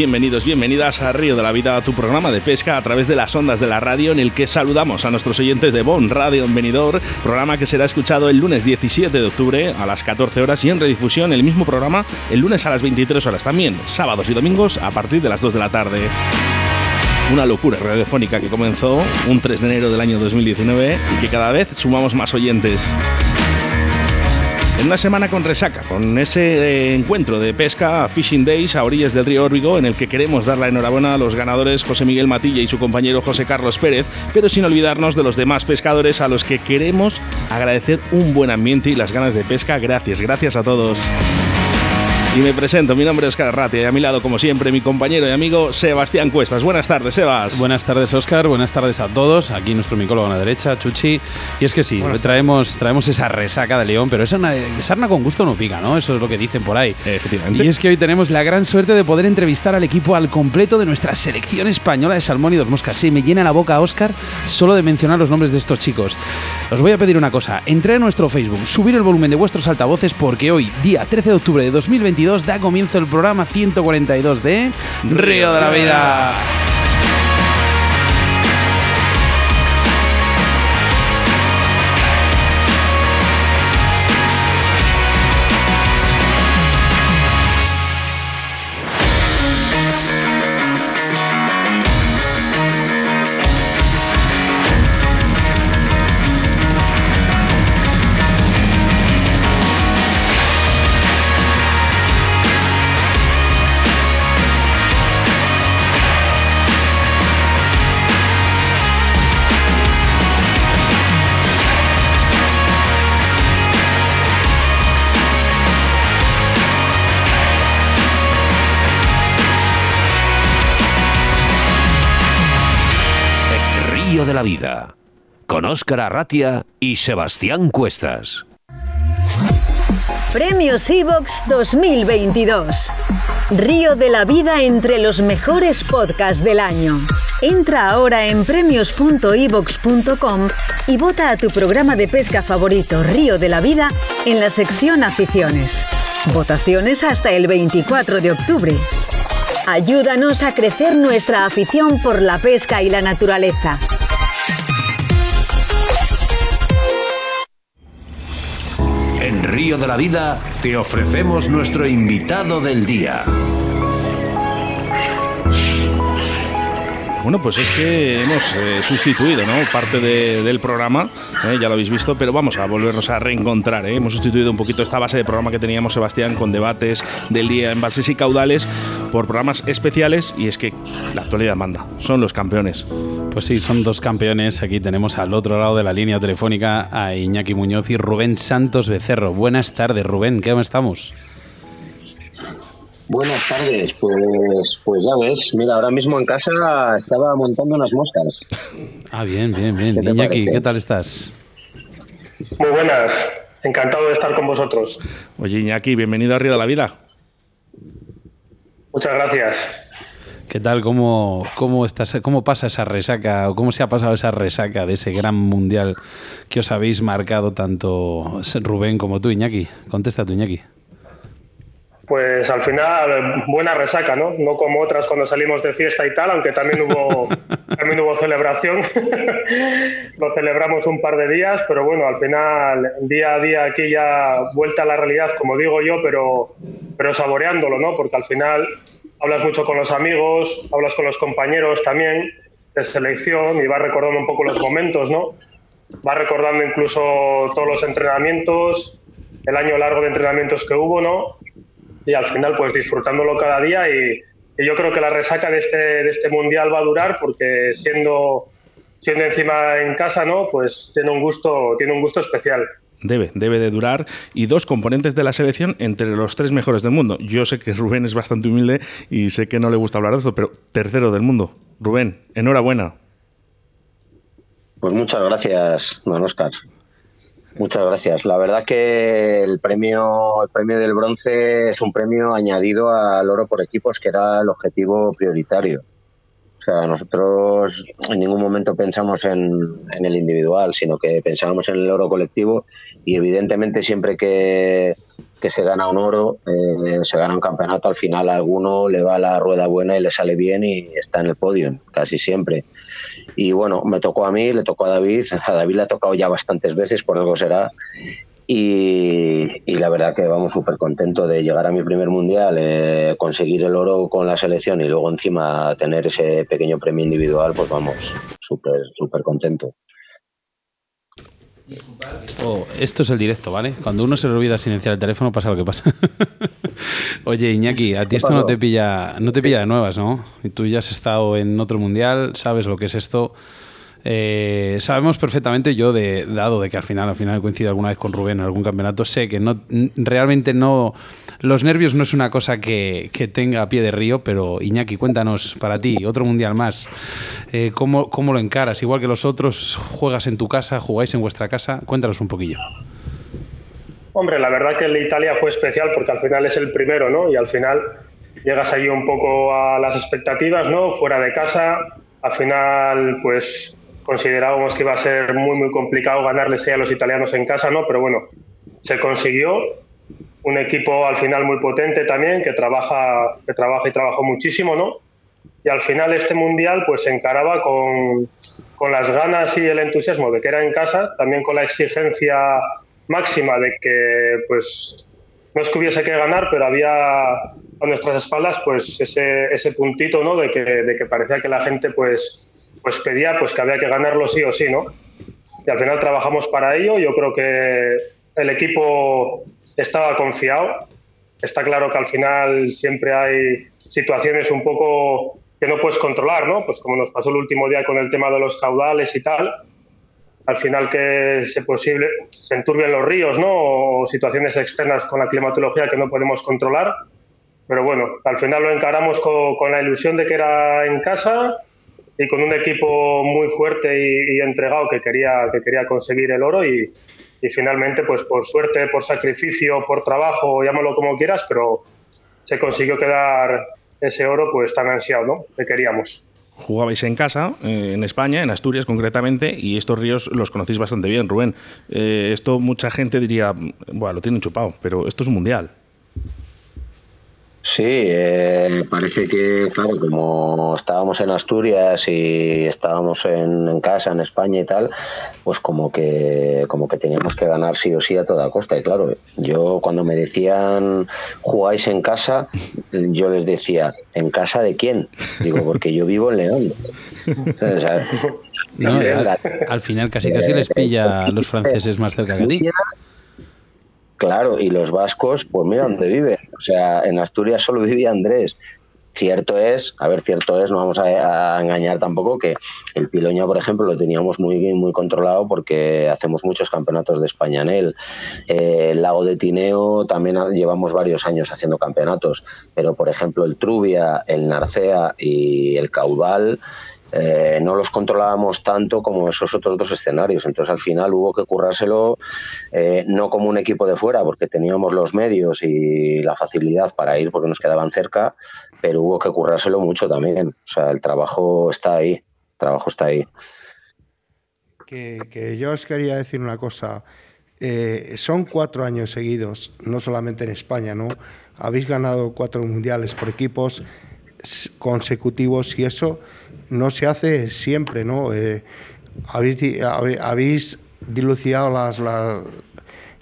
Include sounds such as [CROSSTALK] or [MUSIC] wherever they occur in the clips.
Bienvenidos, bienvenidas a Río de la Vida, tu programa de pesca a través de las ondas de la radio en el que saludamos a nuestros oyentes de Bon Radio en programa que será escuchado el lunes 17 de octubre a las 14 horas y en redifusión el mismo programa el lunes a las 23 horas también, sábados y domingos a partir de las 2 de la tarde. Una locura radiofónica que comenzó un 3 de enero del año 2019 y que cada vez sumamos más oyentes en una semana con resaca, con ese eh, encuentro de pesca Fishing Days a orillas del río Órbigo, en el que queremos dar la enhorabuena a los ganadores José Miguel Matilla y su compañero José Carlos Pérez, pero sin olvidarnos de los demás pescadores a los que queremos agradecer un buen ambiente y las ganas de pesca. Gracias, gracias a todos. Y me presento, mi nombre es Oscar Arratia y a mi lado, como siempre, mi compañero y amigo Sebastián Cuestas. Buenas tardes, Sebas. Buenas tardes, Oscar. Buenas tardes a todos. Aquí nuestro micólogo a la derecha, Chuchi. Y es que sí, traemos, traemos esa resaca de León, pero esa sarna con gusto no pica, ¿no? Eso es lo que dicen por ahí. Efectivamente. Y es que hoy tenemos la gran suerte de poder entrevistar al equipo al completo de nuestra selección española de salmón y dos moscas. Sí, me llena la boca, Oscar, solo de mencionar los nombres de estos chicos. Os voy a pedir una cosa. Entré a nuestro Facebook, subir el volumen de vuestros altavoces porque hoy, día 13 de octubre de 2022, da comienzo el programa 142 de Río de la Vida. De la Vida, con Óscar Arratia y Sebastián Cuestas. Premios Evox 2022. Río de la Vida entre los mejores podcasts del año. Entra ahora en premios.evox.com y vota a tu programa de pesca favorito Río de la Vida en la sección Aficiones. Votaciones hasta el 24 de octubre. Ayúdanos a crecer nuestra afición por la pesca y la naturaleza. Río de la Vida te ofrecemos nuestro invitado del día. Bueno, pues es que hemos eh, sustituido ¿no? parte del programa, ¿eh? ya lo habéis visto, pero vamos a volvernos a reencontrar. ¿eh? Hemos sustituido un poquito esta base de programa que teníamos, Sebastián, con debates del día en balses y caudales por programas especiales y es que la actualidad manda, son los campeones. Pues sí, son dos campeones. Aquí tenemos al otro lado de la línea telefónica a Iñaki Muñoz y Rubén Santos Becerro. Buenas tardes, Rubén, ¿qué estamos? Buenas tardes, pues, pues ya ves, mira, ahora mismo en casa estaba montando unas moscas. Ah, bien, bien, bien. Iñaki, ¿qué tal estás? Muy buenas, encantado de estar con vosotros. Oye, Iñaki, bienvenido a Río de la Vida. Muchas gracias. ¿Qué tal? ¿Cómo, cómo, estás, ¿Cómo pasa esa resaca o cómo se ha pasado esa resaca de ese gran mundial que os habéis marcado tanto Rubén como tú, Iñaki? Contesta tú, Iñaki. Pues al final buena resaca, ¿no? No como otras cuando salimos de fiesta y tal, aunque también hubo [LAUGHS] también hubo celebración. [LAUGHS] Lo celebramos un par de días, pero bueno, al final día a día aquí ya vuelta a la realidad, como digo yo, pero pero saboreándolo, ¿no? Porque al final hablas mucho con los amigos, hablas con los compañeros también de selección y vas recordando un poco los momentos, ¿no? Vas recordando incluso todos los entrenamientos, el año largo de entrenamientos que hubo, ¿no? Y al final, pues disfrutándolo cada día y, yo creo que la resaca de este, de este mundial va a durar porque siendo, siendo encima en casa, ¿no? Pues tiene un gusto, tiene un gusto especial debe, debe de durar, y dos componentes de la selección entre los tres mejores del mundo. Yo sé que Rubén es bastante humilde y sé que no le gusta hablar de esto, pero tercero del mundo. Rubén, enhorabuena. Pues muchas gracias, don Oscar. Muchas gracias. La verdad que el premio, el premio del bronce es un premio añadido al oro por equipos, que era el objetivo prioritario. O sea, nosotros en ningún momento pensamos en, el individual, sino que pensábamos en el oro colectivo y evidentemente siempre que, que se gana un oro, eh, se gana un campeonato, al final a alguno le va la rueda buena y le sale bien y está en el podio, casi siempre. Y bueno, me tocó a mí, le tocó a David, a David le ha tocado ya bastantes veces, por algo será. Y, y la verdad que vamos súper contentos de llegar a mi primer mundial, eh, conseguir el oro con la selección y luego encima tener ese pequeño premio individual, pues vamos, súper, súper contentos. Esto, esto es el directo, ¿vale? Cuando uno se le olvida silenciar el teléfono pasa lo que pasa. [LAUGHS] Oye, Iñaki, a ti esto no te pilla, no te pilla de nuevas, ¿no? Y tú ya has estado en otro mundial, sabes lo que es esto. Eh, sabemos perfectamente, yo, dado de que al final, al final coincido alguna vez con Rubén en algún campeonato, sé que no realmente no. Los nervios no es una cosa que, que tenga a pie de río, pero Iñaki, cuéntanos para ti, otro mundial más. Eh, ¿cómo, ¿Cómo lo encaras? Igual que los otros, juegas en tu casa, jugáis en vuestra casa. Cuéntanos un poquillo. Hombre, la verdad que el de Italia fue especial porque al final es el primero, ¿no? Y al final llegas ahí un poco a las expectativas, ¿no? Fuera de casa. Al final, pues considerábamos que iba a ser muy, muy complicado ganarles a los italianos en casa, ¿no? Pero bueno, se consiguió. Un equipo al final muy potente también, que trabaja, que trabaja y trabajó muchísimo, ¿no? Y al final este mundial pues se encaraba con, con las ganas y el entusiasmo de que era en casa, también con la exigencia máxima de que pues no es que hubiese que ganar, pero había a nuestras espaldas pues ese, ese puntito, ¿no? De que, de que parecía que la gente pues pues pedía pues que había que ganarlo sí o sí, ¿no? Y al final trabajamos para ello. Yo creo que el equipo estaba confiado. Está claro que al final siempre hay situaciones un poco que no puedes controlar, ¿no? Pues como nos pasó el último día con el tema de los caudales y tal. Al final que se posible se enturbian los ríos, ¿no? O situaciones externas con la climatología que no podemos controlar. Pero bueno, al final lo encaramos con, con la ilusión de que era en casa y con un equipo muy fuerte y, entregado que quería, que quería conseguir el oro y, finalmente, pues por suerte, por sacrificio, por trabajo, llámalo como quieras, pero se consiguió quedar ese oro pues tan ansiado, ¿no? Que queríamos. Jugabais en casa, eh, en España, en Asturias concretamente, y estos ríos los conocéis bastante bien, Rubén. Eh, esto mucha gente diría, bueno, lo tienen chupado, pero esto es un mundial. Sí, eh, parece que, claro, como estábamos en Asturias y estábamos en, casa, en España y tal, pues como que, como que teníamos que ganar sí o sí a toda costa. Y claro, yo cuando me decían jugáis en casa, yo les decía, ¿en casa de quién? Digo, porque yo vivo en León. al, final casi casi les pilla a los franceses más cerca que a ti. Claro, y los vascos, pues mira dónde viven. O sea, en Asturias solo vivía Andrés. Cierto es, a ver, cierto es, no vamos a, engañar tampoco que el Piloña, por ejemplo, lo teníamos muy muy controlado porque hacemos muchos campeonatos de España en él. Eh, el lago de Tineo también llevamos varios años haciendo campeonatos, pero por ejemplo el Trubia, el Narcea y el Caudal eh, no los controlábamos tanto como esos otros dos escenarios. Entonces al final hubo que currárselo eh, no como un equipo de fuera, porque teníamos los medios y la facilidad para ir porque nos quedaban cerca, pero hubo que currárselo mucho también. O sea, el trabajo está ahí, el trabajo está ahí. Que, yo os quería decir una cosa. Eh, son cuatro años seguidos, no solamente en España, ¿no? Habéis ganado cuatro mundiales por equipos consecutivos y eso no se hace siempre, ¿no? Eh, habéis, dilucidado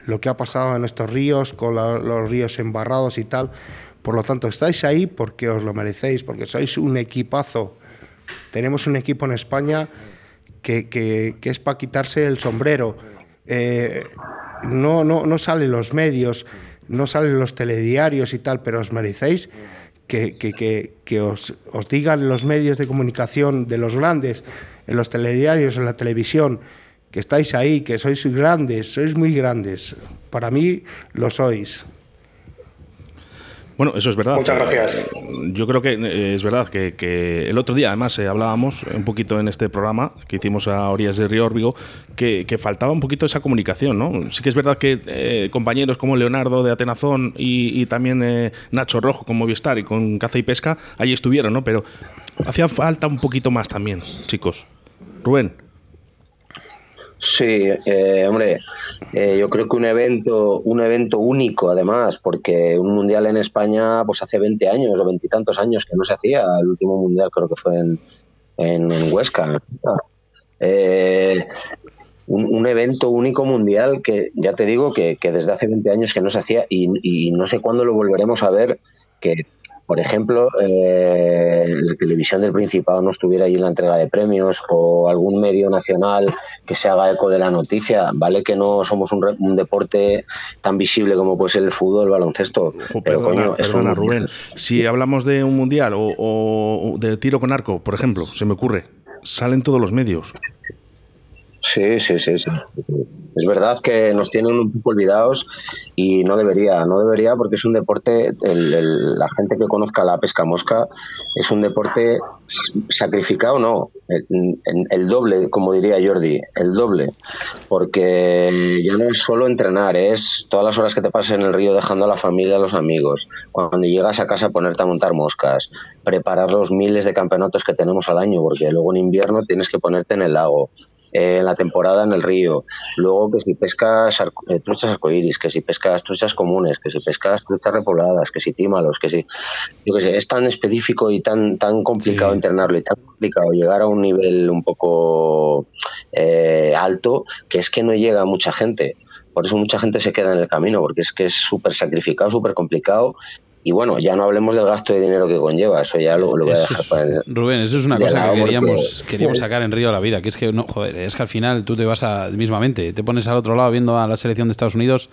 lo que ha pasado en estos ríos, con los ríos embarrados y tal. Por lo tanto, estáis ahí porque os lo merecéis, porque sois un equipazo. Tenemos un equipo en España que, que, es para quitarse el sombrero. Eh, no, no, no salen los medios, no salen los telediarios y tal, pero os merecéis que, os, os, digan los medios de comunicación de los grandes, en los telediarios, en la televisión, que estáis ahí, que sois grandes, sois muy grandes. Para mí lo sois. Bueno, eso es verdad. Muchas gracias. Yo creo que eh, es verdad que, el otro día, además, eh, hablábamos un poquito en este programa que hicimos a orillas de Río Órbigo, que, faltaba un poquito esa comunicación, ¿no? Sí que es verdad que eh, compañeros como Leonardo de Atenazón y, también Nacho Rojo con Movistar y con Caza y Pesca, ahí estuvieron, ¿no? Pero hacía falta un poquito más también, chicos. Rubén. Sí, eh, hombre, eh, yo creo que un evento, un evento único además, porque un mundial en España, pues hace 20 años o veintitantos años que no se hacía. El último mundial creo que fue en, en, Huesca. Eh, un, evento único mundial que ya te digo que, desde hace 20 años que no se hacía y, y no sé cuándo lo volveremos a ver que por ejemplo, eh, la televisión del Principado no estuviera allí en la entrega de premios o algún medio nacional que se haga eco de la noticia. Vale que no somos un, deporte tan visible como puede ser el fútbol, el baloncesto. pero coño, es Rubén. Si hablamos de un mundial o, o de tiro con arco, por ejemplo, se me ocurre, salen todos los medios. Sí, sí, sí, sí. Es verdad que nos tienen un poco olvidados y no debería, no debería porque es un deporte, la gente que conozca la pesca mosca, es un deporte sacrificado, no, el, doble, como diría Jordi, el doble, porque ya no es solo entrenar, es todas las horas que te pasas en el río dejando a la familia, a los amigos, cuando llegas a casa ponerte a montar moscas, preparar los miles de campeonatos que tenemos al año, porque luego en invierno tienes que ponerte en el lago en la temporada en el río. Luego que si pescas eh, truchas arcoíris, que si pescas truchas comunes, que si pescas truchas repobladas, que si tímalos, que si... Yo qué sé, es tan específico y tan, tan complicado entrenarlo y tan complicado llegar a un nivel un poco eh, alto que es que no llega mucha gente. Por eso mucha gente se queda en el camino, porque es que es súper sacrificado, súper complicado y bueno, ya no hablemos del gasto de dinero que conlleva, eso ya lo, voy a dejar para Rubén, eso es una cosa que queríamos, queríamos sacar en Río a la vida, que es que no, joder, es que al final tú te vas a mismamente, te pones al otro lado viendo a la selección de Estados Unidos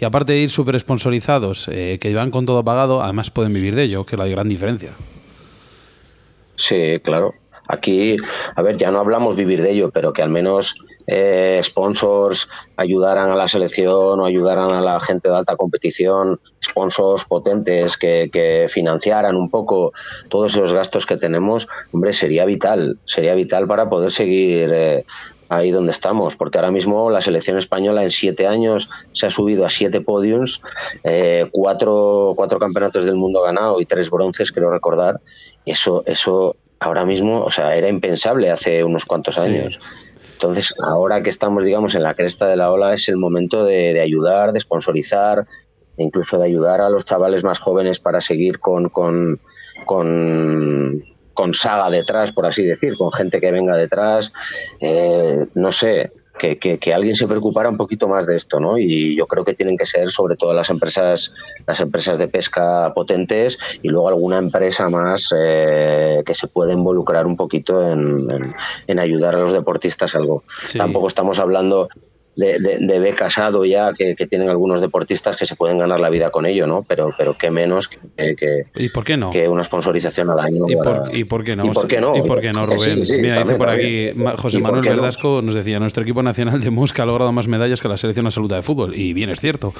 y aparte de ir súper sponsorizados, eh, que van con todo pagado, además pueden vivir de ello, que es la gran diferencia. Sí, claro. Aquí, a ver, ya no hablamos vivir de ello, pero que al menos eh, sponsors ayudaran a la selección o ayudaran a la gente de alta competición, sponsors potentes que, financiaran un poco todos esos gastos que tenemos, hombre, sería vital, sería vital para poder seguir eh, ahí donde estamos, porque ahora mismo la selección española en siete años se ha subido a siete podiums, eh, cuatro, cuatro campeonatos del mundo ganado y tres bronces, creo recordar. Eso, eso ahora mismo, o sea, era impensable hace unos cuantos años. Entonces, ahora que estamos, digamos, en la cresta de la ola, es el momento de, ayudar, de sponsorizar, incluso de ayudar a los chavales más jóvenes para seguir con, con, con, con saga detrás, por así decir, con gente que venga detrás. Eh, no sé, que, alguien se preocupara un poquito más de esto, ¿no? Y yo creo que tienen que ser sobre todo las empresas, las empresas de pesca potentes y luego alguna empresa más eh, que se pueda involucrar un poquito en, en, ayudar a los deportistas algo. Tampoco estamos hablando de, de, de casado ya que, tienen algunos deportistas que se pueden ganar la vida con ello, ¿no? Pero, pero qué menos que, ¿Y por qué no? que una sponsorización al año. ¿Y, por, qué no? ¿Y por qué no? ¿Y por qué no, Rubén? Mira, dice por aquí José Manuel Verdasco, nos decía, nuestro equipo nacional de Mosca ha logrado más medallas que la selección absoluta de fútbol. Y bien, es cierto.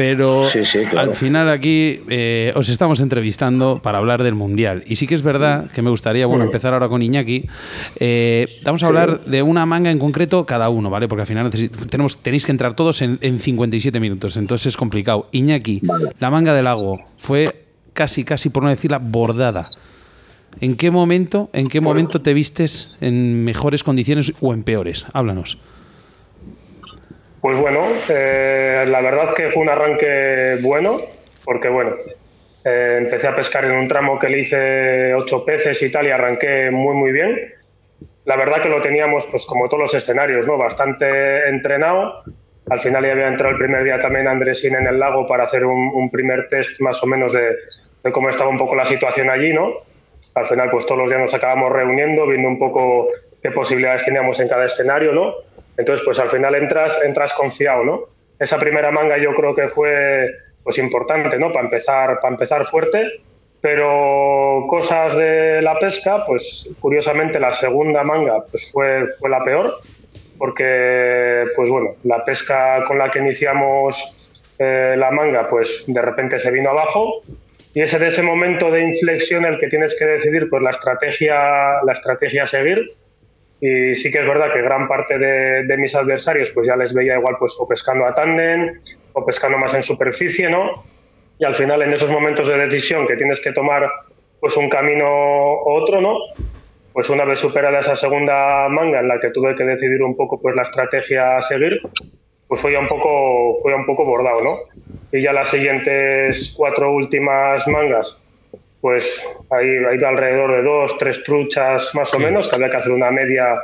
Pero al final aquí eh, os estamos entrevistando para hablar del Mundial. Y sí que es verdad que me gustaría, bueno, empezar ahora con Iñaki. Eh, vamos a hablar de una manga en concreto cada uno, ¿vale? Porque al final tenemos, tenéis que entrar todos en, 57 minutos, entonces es complicado. Iñaki, la manga del lago fue casi, casi, por no decir la bordada. ¿En qué momento, en qué momento te vistes en mejores condiciones o en peores? Háblanos. Pues bueno, eh, la verdad que fue un arranque bueno, porque bueno, eh, empecé a pescar en un tramo que le hice ocho peces y tal y arranqué muy muy bien la verdad que lo teníamos, pues como todos los escenarios, ¿no? Bastante entrenado. Al final ya había entrado el primer día también Andresín en el lago para hacer un, primer test más o menos de, cómo estaba un poco la situación allí, ¿no? Al final, pues todos los días nos acabamos reuniendo, viendo un poco qué posibilidades teníamos en cada escenario, ¿no? Entonces, pues al final entras, entras confiado, ¿no? Esa primera manga yo creo que fue pues importante, ¿no? Para empezar, para empezar fuerte pero cosas de la pesca, pues curiosamente la segunda manga pues fue, fue la peor, porque pues bueno, la pesca con la que iniciamos eh, la manga, pues de repente se vino abajo y ese de ese momento de inflexión el que tienes que decidir pues la estrategia, la estrategia a seguir. Y sí que es verdad que gran parte de, mis adversarios pues ya les veía igual pues o pescando a tándem o pescando más en superficie, ¿no? Y al final en esos momentos de decisión que tienes que tomar pues un camino u otro, ¿no? Pues una vez superada esa segunda manga en la que tuve que decidir un poco pues la estrategia a seguir, pues fue ya un poco, fue un poco bordado, ¿no? Y ya las siguientes cuatro últimas mangas, pues ahí ha ido alrededor de dos, tres truchas más o menos, que había que hacer una media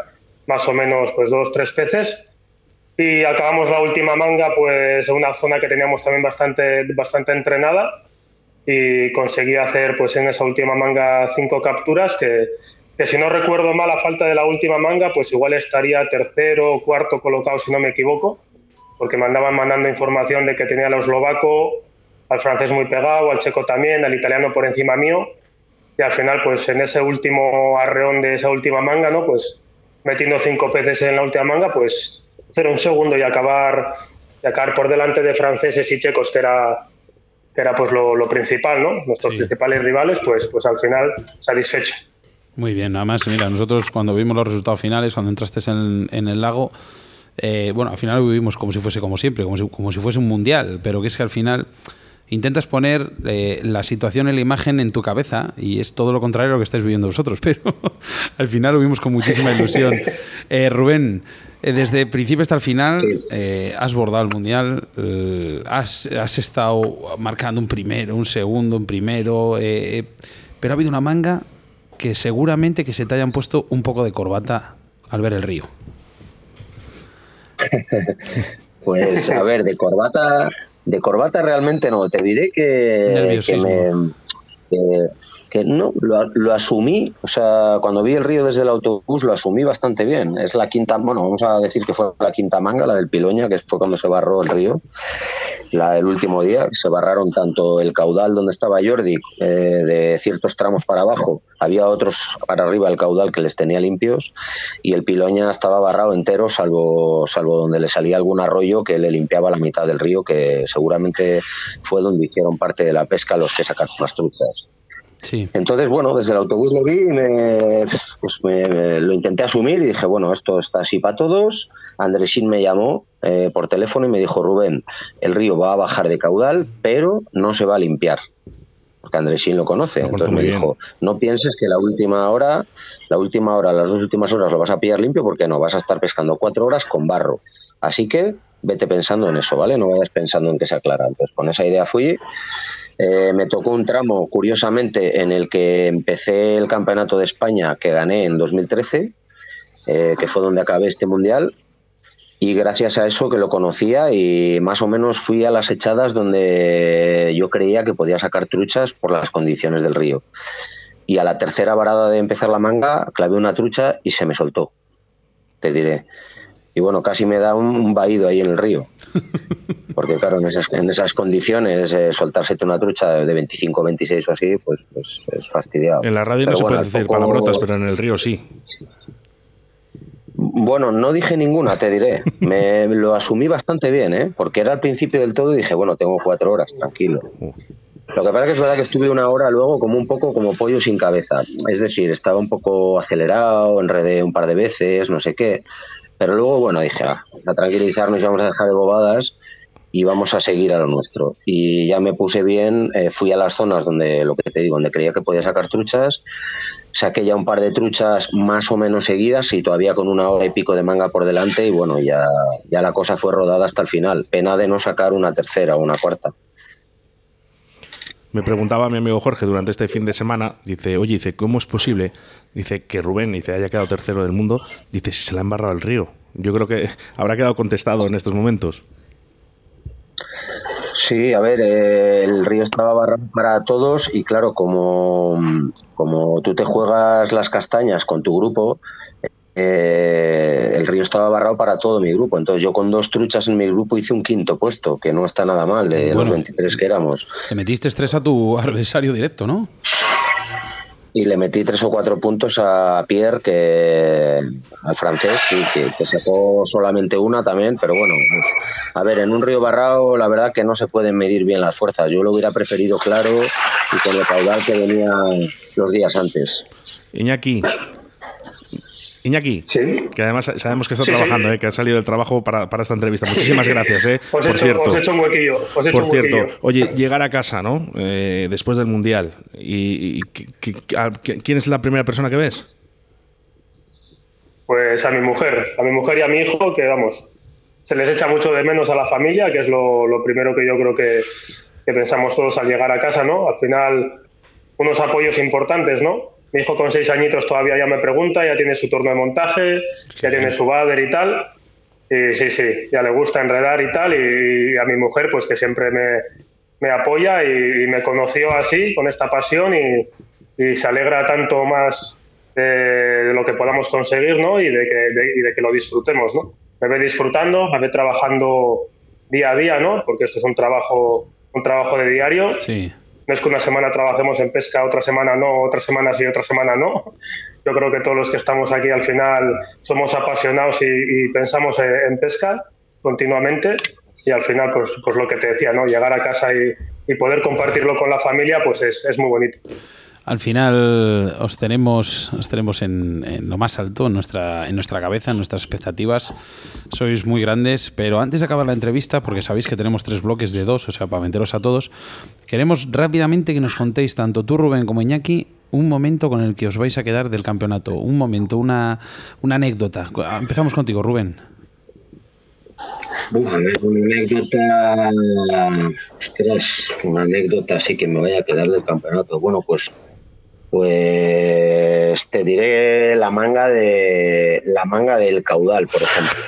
más o menos, pues dos, tres peces. Y acabamos la última manga, pues en una zona que teníamos también bastante, bastante entrenada y conseguí hacer, pues en esa última manga cinco capturas que, que si no recuerdo mal, a falta de la última manga, pues igual estaría tercero o cuarto colocado, si no me equivoco porque me andaban mandando información de que tenía al eslovaco, al francés muy pegado, al checo también, al italiano por encima mío. Y al final, pues en ese último arreón de esa última manga, ¿no? Pues metiendo cinco peces en la última manga, pues hacer un segundo y acabar, y acabar por delante de franceses y checos, que era, que era pues lo, principal, ¿no? Nuestros principales rivales, pues, pues al final satisfecho. Muy bien, nada más, mira, nosotros cuando vimos los resultados finales, cuando entraste en, en el lago, eh, bueno, al final vivimos como si fuese como siempre, como si, como si fuese un mundial, pero que es que al final intentas poner eh, la situación en la imagen en tu cabeza y es todo lo contrario a lo que estáis viviendo vosotros, [LAUGHS] pero al final lo vimos con muchísima ilusión. Eh, Rubén, desde principio hasta el final has bordado el mundial, has, has, estado marcando un primero, un segundo, un primero, pero ha habido una manga que seguramente que se te hayan puesto un poco de corbata al ver el río. [LAUGHS] pues a ver, de corbata, de corbata realmente no. Te diré que, que me, que no, lo, asumí, o sea, cuando vi el río desde el autobús lo asumí bastante bien. Es la quinta, bueno, vamos a decir que fue la quinta manga, la del Piloña, que fue cuando se barró el río, la, el último día. Se barraron tanto el caudal donde estaba Jordi, eh, de ciertos tramos para abajo, había otros para arriba el caudal que les tenía limpios, y el Piloña estaba barrado entero, salvo, salvo donde le salía algún arroyo que le limpiaba la mitad del río, que seguramente fue donde hicieron parte de la pesca los que sacaron las truchas. Entonces, bueno, desde el autobús lo vi y me, pues me, lo intenté asumir y dije, bueno, esto está así para todos. Andresín me llamó eh, por teléfono y me dijo, Rubén, el río va a bajar de caudal, pero no se va a limpiar. Porque Andresín lo conoce. Entonces me dijo, no pienses que la última hora, la última hora, las dos últimas horas lo vas a pillar limpio porque no, vas a estar pescando cuatro horas con barro. Así que vete pensando en eso, ¿vale? No vayas pensando en que se aclara. Entonces con esa idea fui eh, me tocó un tramo, curiosamente, en el que empecé el Campeonato de España que gané en 2013, eh, que fue donde acabé este mundial. Y gracias a eso que lo conocía y más o menos fui a las echadas donde yo creía que podía sacar truchas por las condiciones del río. Y a la tercera varada de empezar la manga, clavé una trucha y se me soltó. Te diré y bueno, casi me da un, vaído ahí en el río. [LAUGHS] Porque claro, en esas, en esas condiciones, eh, soltársete una trucha de 25, 26 o así, pues, pues es fastidiado. En la radio no se puede decir palabrotas, pero en el río sí. Bueno, no dije ninguna, te diré. [LAUGHS] Me lo asumí bastante bien, ¿eh? porque era al principio del todo y dije, bueno, tengo cuatro horas, tranquilo. Lo que pasa es que es verdad que estuve una hora luego como un poco como pollo sin cabeza. Es decir, estaba un poco acelerado, enredé un par de veces, no sé qué. Pero luego, bueno, dije, ah, a tranquilizarnos, vamos a dejar de bobadas y vamos a seguir a lo nuestro. Y ya me puse bien, eh, fui a las zonas donde, lo que te digo, donde creía que podía sacar truchas, saqué ya un par de truchas más o menos seguidas y todavía con una hora y pico de manga por delante y bueno, ya, ya la cosa fue rodada hasta el final. Pena de no sacar una tercera o una cuarta. Me preguntaba mi amigo Jorge durante este fin de semana, dice, oye, dice, ¿cómo es posible? Dice que Rubén dice, haya quedado tercero del mundo, dice, si se le ha embarrado el río. Yo creo que [LAUGHS] habrá quedado contestado en estos momentos. Sí, a ver, eh, el río estaba barrado para todos y claro, como, como tú te juegas las castañas con tu grupo, eh, el río estaba barrado para todo mi grupo. Entonces yo con dos truchas en mi grupo hice un quinto puesto, que no está nada mal de los 23 que éramos. Te metiste estrés a tu [LAUGHS] adversario directo, ¿no? y le metí tres o cuatro puntos a Pierre, que al francés, que, sacó solamente una también, pero bueno, a ver, en un río barrao la verdad que no se pueden medir bien las fuerzas. Yo lo hubiera preferido claro y con el caudal que venía los días antes. Iñaki, Iñaki, que además sabemos que está trabajando, eh, que ha salido del trabajo para, esta entrevista. Muchísimas gracias, eh, por cierto. Os he hecho un huequillo. por cierto, oye, llegar a casa, ¿no? Eh, después del Mundial. ¿Y, quién es la primera persona que ves? Pues a mi mujer, a mi mujer y a mi hijo, que vamos, se les echa mucho de menos a la familia, que es lo, lo primero que yo creo que, que pensamos todos al llegar a casa, ¿no? Al final, unos apoyos importantes, ¿no? Mi hijo con seis añitos todavía ya me pregunta, ya tiene su turno de montaje, ya tiene su bader y tal. Y sí, sí, ya le gusta enredar y tal. Y, a mi mujer, pues que siempre me, me apoya y, me conoció así, con esta pasión y, se alegra tanto más de, lo que podamos conseguir, ¿no? Y de que, y de que lo disfrutemos, ¿no? Me ve disfrutando, me ve trabajando día a día, ¿no? Porque esto es un trabajo, un trabajo de diario. Sí no es que una semana trabajemos en pesca, otra semana no, otra semana sí, otra semana no. Yo creo que todos los que estamos aquí al final somos apasionados y, pensamos en, pesca continuamente y al final, pues, pues lo que te decía, ¿no? Llegar a casa y, poder compartirlo con la familia, pues es, es muy bonito. Al final os tenemos, os tenemos en, lo más alto, en nuestra, en nuestra cabeza, en nuestras expectativas. Sois muy grandes, pero antes de acabar la entrevista, porque sabéis que tenemos tres bloques de dos, o sea, para meteros a todos, queremos rápidamente que nos contéis, tanto tú, Rubén, como Iñaki, un momento con el que os vais a quedar del campeonato. Un momento, una, una anécdota. Empezamos contigo, Rubén. una anécdota, una anécdota así que me vaya a quedar del campeonato. Bueno, pues pues te diré la manga de la manga del caudal, por ejemplo.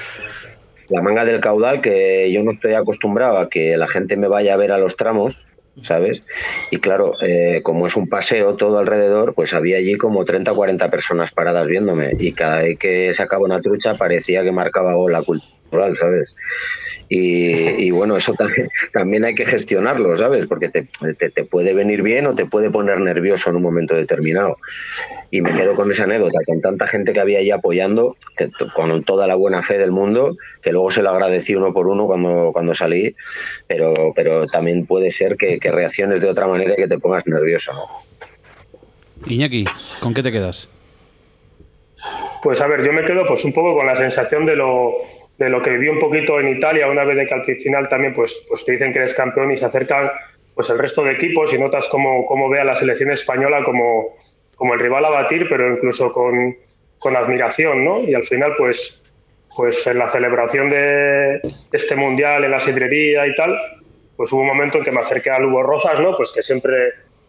La manga del caudal que yo no estoy acostumbrado a que la gente me vaya a ver a los tramos, ¿sabes? Y claro, eh, como es un paseo todo alrededor, pues había allí como 30 o 40 personas paradas viéndome y cada vez que sacaba una trucha parecía que marcaba la cultural, ¿sabes? Y, bueno, eso también, hay que gestionarlo, ¿sabes? Porque te, te, puede venir bien o te puede poner nervioso en un momento determinado. Y me quedo con esa anécdota, con tanta gente que había ahí apoyando, con toda la buena fe del mundo, que luego se lo agradecí uno por uno cuando, cuando salí, pero, pero también puede ser que, que reacciones de otra manera y que te pongas nervioso. Iñaki, ¿con qué te quedas? Pues a ver, yo me quedo pues un poco con la sensación de lo de lo que viví un poquito en Italia, una vez que al final también pues, pues te dicen que eres campeón y se acercan pues el resto de equipos y notas cómo, cómo ve a la selección española como, como el rival a batir, pero incluso con, con admiración, ¿no? Y al final, pues, pues en la celebración de este mundial, en la sidrería y tal, pues hubo un momento en que me acerqué a Lugo Rozas, ¿no? Pues que siempre,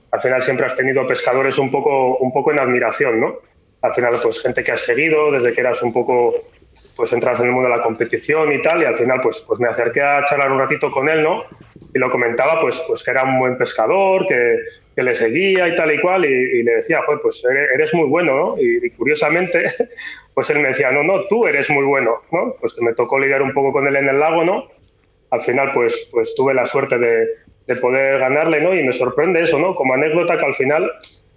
al final siempre has tenido pescadores un poco, un poco en admiración, ¿no? Al final, pues gente que has seguido desde que eras un poco pues entras en el mundo de la competición y tal, y al final pues, pues me acerqué a charlar un ratito con él, ¿no? Y lo comentaba pues, pues que era un buen pescador, que, que le seguía y tal y cual, y, le decía, Joder, pues eres muy bueno, ¿no? Y, curiosamente, [LAUGHS] pues él me decía, no, no, tú eres muy bueno, ¿no? Pues que me tocó lidiar un poco con él en el lago, ¿no? Al final pues, pues tuve la suerte de, de poder ganarle, ¿no? Y me sorprende eso, ¿no? Como anécdota que al final,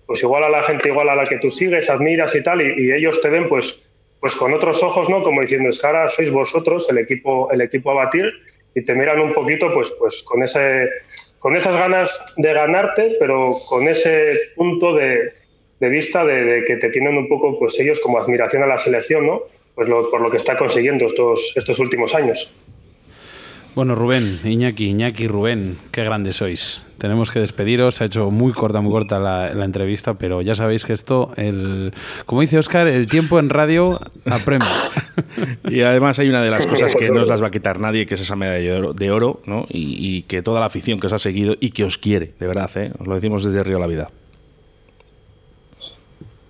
pues igual a la gente igual a la que tú sigues, admiras y tal, y, y ellos te ven pues pues con otros ojos, ¿no? Como diciendo, es sois vosotros el equipo, el equipo a batir y te miran un poquito, pues, pues con ese, con esas ganas de ganarte, pero con ese punto de, vista de, que te tienen un poco, pues ellos como admiración a la selección, ¿no? Pues por lo que está consiguiendo estos, estos últimos años. Bueno, Rubén, Iñaki, Iñaki, Rubén, qué grandes sois. Tenemos que despediros. Ha hecho muy corta, muy corta la, entrevista, pero ya sabéis que esto, el, como dice Oscar, el tiempo en radio apremia. [LAUGHS] y además hay una de las cosas que no os las va a quitar nadie, que es esa medalla de oro, ¿no? Y, que toda la afición que os ha seguido y que os quiere, de verdad, ¿eh? os lo decimos desde Río La Vida.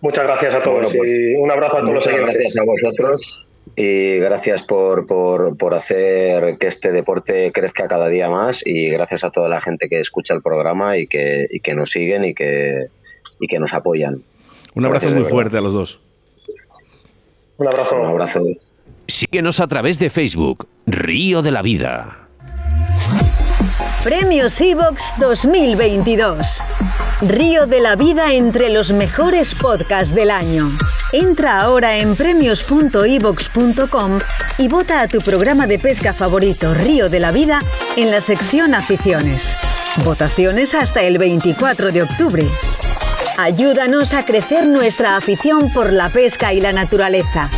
Muchas gracias a todos pues, y un abrazo a todos los seguidores. Gracias a vosotros y gracias por, por, hacer que este deporte crezca cada día más y gracias a toda la gente que escucha el programa y que, que nos siguen y que, y que nos apoyan. Un abrazo muy fuerte a los dos. Un abrazo. Un abrazo. Síguenos a través de Facebook, Río de la Vida. Premios Evox 2022. Río de la vida entre los mejores podcasts del año. Entra ahora en premios.evox.com y vota a tu programa de pesca favorito Río de la Vida en la sección Aficiones. Votaciones hasta el 24 de octubre. Ayúdanos a crecer nuestra afición por la pesca y la naturaleza.